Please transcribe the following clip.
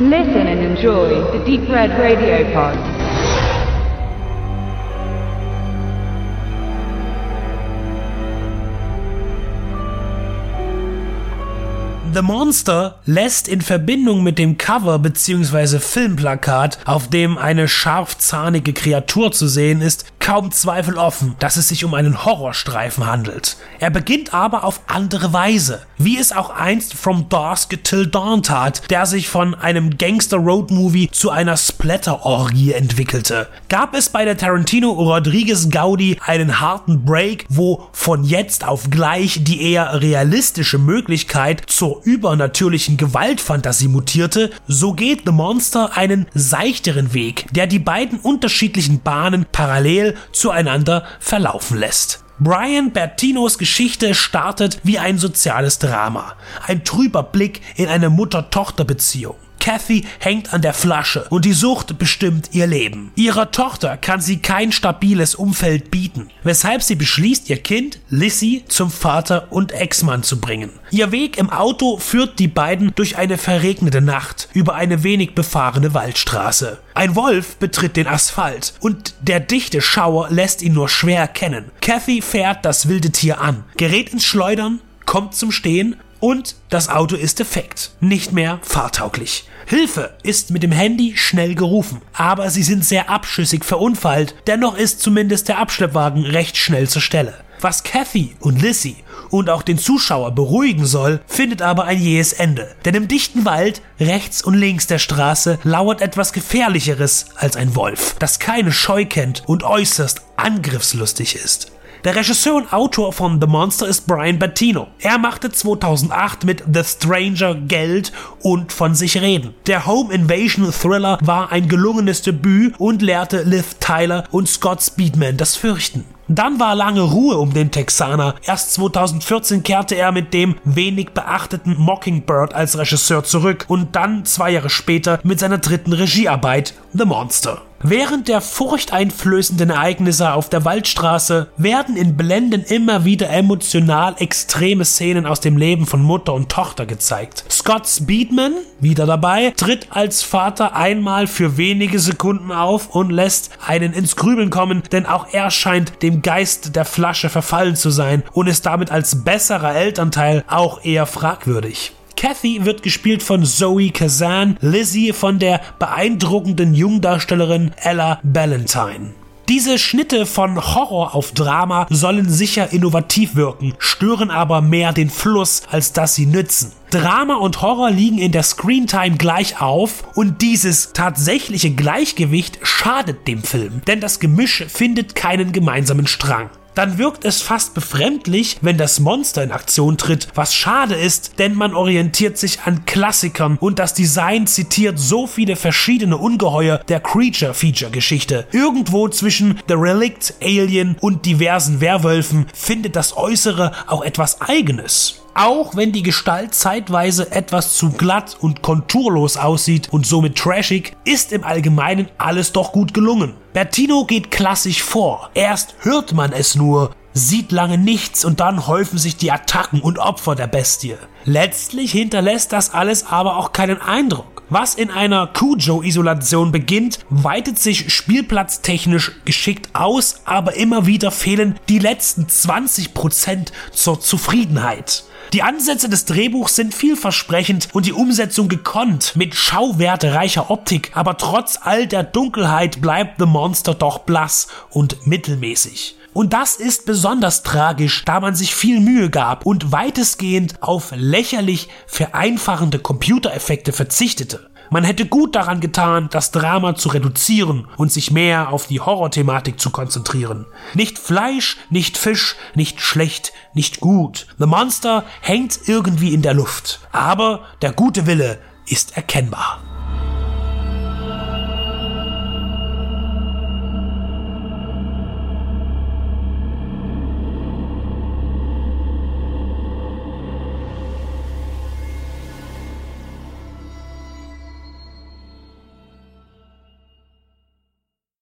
Listen and enjoy the Deep Red Radio Pod. The Monster lässt in Verbindung mit dem Cover bzw. Filmplakat, auf dem eine scharfzahnige Kreatur zu sehen ist, kaum Zweifel offen, dass es sich um einen Horrorstreifen handelt. Er beginnt aber auf andere Weise, wie es auch einst From Dusk Till Dawn tat, der sich von einem Gangster-Road-Movie zu einer Splatter-Orgie entwickelte. Gab es bei der Tarantino Rodriguez Gaudi einen harten Break, wo von jetzt auf gleich die eher realistische Möglichkeit zur übernatürlichen Gewaltfantasie mutierte, so geht The Monster einen seichteren Weg, der die beiden unterschiedlichen Bahnen parallel zueinander verlaufen lässt. Brian Bertinos Geschichte startet wie ein soziales Drama, ein trüber Blick in eine Mutter-Tochter-Beziehung. Kathy hängt an der Flasche und die Sucht bestimmt ihr Leben. Ihrer Tochter kann sie kein stabiles Umfeld bieten, weshalb sie beschließt, ihr Kind Lissy zum Vater und Ex-Mann zu bringen. Ihr Weg im Auto führt die beiden durch eine verregnete Nacht über eine wenig befahrene Waldstraße. Ein Wolf betritt den Asphalt und der dichte Schauer lässt ihn nur schwer erkennen. Kathy fährt das wilde Tier an, gerät ins Schleudern, kommt zum Stehen und das Auto ist defekt, nicht mehr fahrtauglich. Hilfe ist mit dem Handy schnell gerufen, aber sie sind sehr abschüssig verunfallt, dennoch ist zumindest der Abschleppwagen recht schnell zur Stelle. Was Kathy und Lissy und auch den Zuschauer beruhigen soll, findet aber ein jähes Ende. Denn im dichten Wald, rechts und links der Straße, lauert etwas Gefährlicheres als ein Wolf, das keine Scheu kennt und äußerst angriffslustig ist. Der Regisseur und Autor von The Monster ist Brian Bettino. Er machte 2008 mit The Stranger Geld und von sich reden. Der Home Invasion Thriller war ein gelungenes Debüt und lehrte Liv Tyler und Scott Speedman das Fürchten. Dann war lange Ruhe um den Texaner. Erst 2014 kehrte er mit dem wenig beachteten Mockingbird als Regisseur zurück und dann zwei Jahre später mit seiner dritten Regiearbeit The Monster. Während der furchteinflößenden Ereignisse auf der Waldstraße werden in Blenden immer wieder emotional extreme Szenen aus dem Leben von Mutter und Tochter gezeigt. Scott Speedman, wieder dabei, tritt als Vater einmal für wenige Sekunden auf und lässt einen ins Grübeln kommen, denn auch er scheint Geist der Flasche verfallen zu sein und ist damit als besserer Elternteil auch eher fragwürdig. Kathy wird gespielt von Zoe Kazan, Lizzie von der beeindruckenden Jungdarstellerin Ella Ballantyne. Diese Schnitte von Horror auf Drama sollen sicher innovativ wirken, stören aber mehr den Fluss, als dass sie nützen. Drama und Horror liegen in der Screentime gleich auf und dieses tatsächliche Gleichgewicht schadet dem Film, denn das Gemisch findet keinen gemeinsamen Strang dann wirkt es fast befremdlich, wenn das Monster in Aktion tritt, was schade ist, denn man orientiert sich an Klassikern und das Design zitiert so viele verschiedene Ungeheuer der Creature-Feature-Geschichte. Irgendwo zwischen The Relict, Alien und diversen Werwölfen findet das Äußere auch etwas Eigenes. Auch wenn die Gestalt zeitweise etwas zu glatt und konturlos aussieht und somit trashig, ist im Allgemeinen alles doch gut gelungen. Bertino geht klassisch vor. Erst hört man es nur, sieht lange nichts und dann häufen sich die Attacken und Opfer der Bestie. Letztlich hinterlässt das alles aber auch keinen Eindruck. Was in einer Cujo-Isolation beginnt, weitet sich spielplatztechnisch geschickt aus, aber immer wieder fehlen die letzten 20% zur Zufriedenheit. Die Ansätze des Drehbuchs sind vielversprechend und die Umsetzung gekonnt mit schauwertereicher Optik, aber trotz all der Dunkelheit bleibt The Monster doch blass und mittelmäßig. Und das ist besonders tragisch, da man sich viel Mühe gab und weitestgehend auf lächerlich vereinfachende Computereffekte verzichtete. Man hätte gut daran getan, das Drama zu reduzieren und sich mehr auf die Horrorthematik zu konzentrieren. Nicht Fleisch, nicht Fisch, nicht schlecht, nicht gut. The Monster hängt irgendwie in der Luft. Aber der gute Wille ist erkennbar.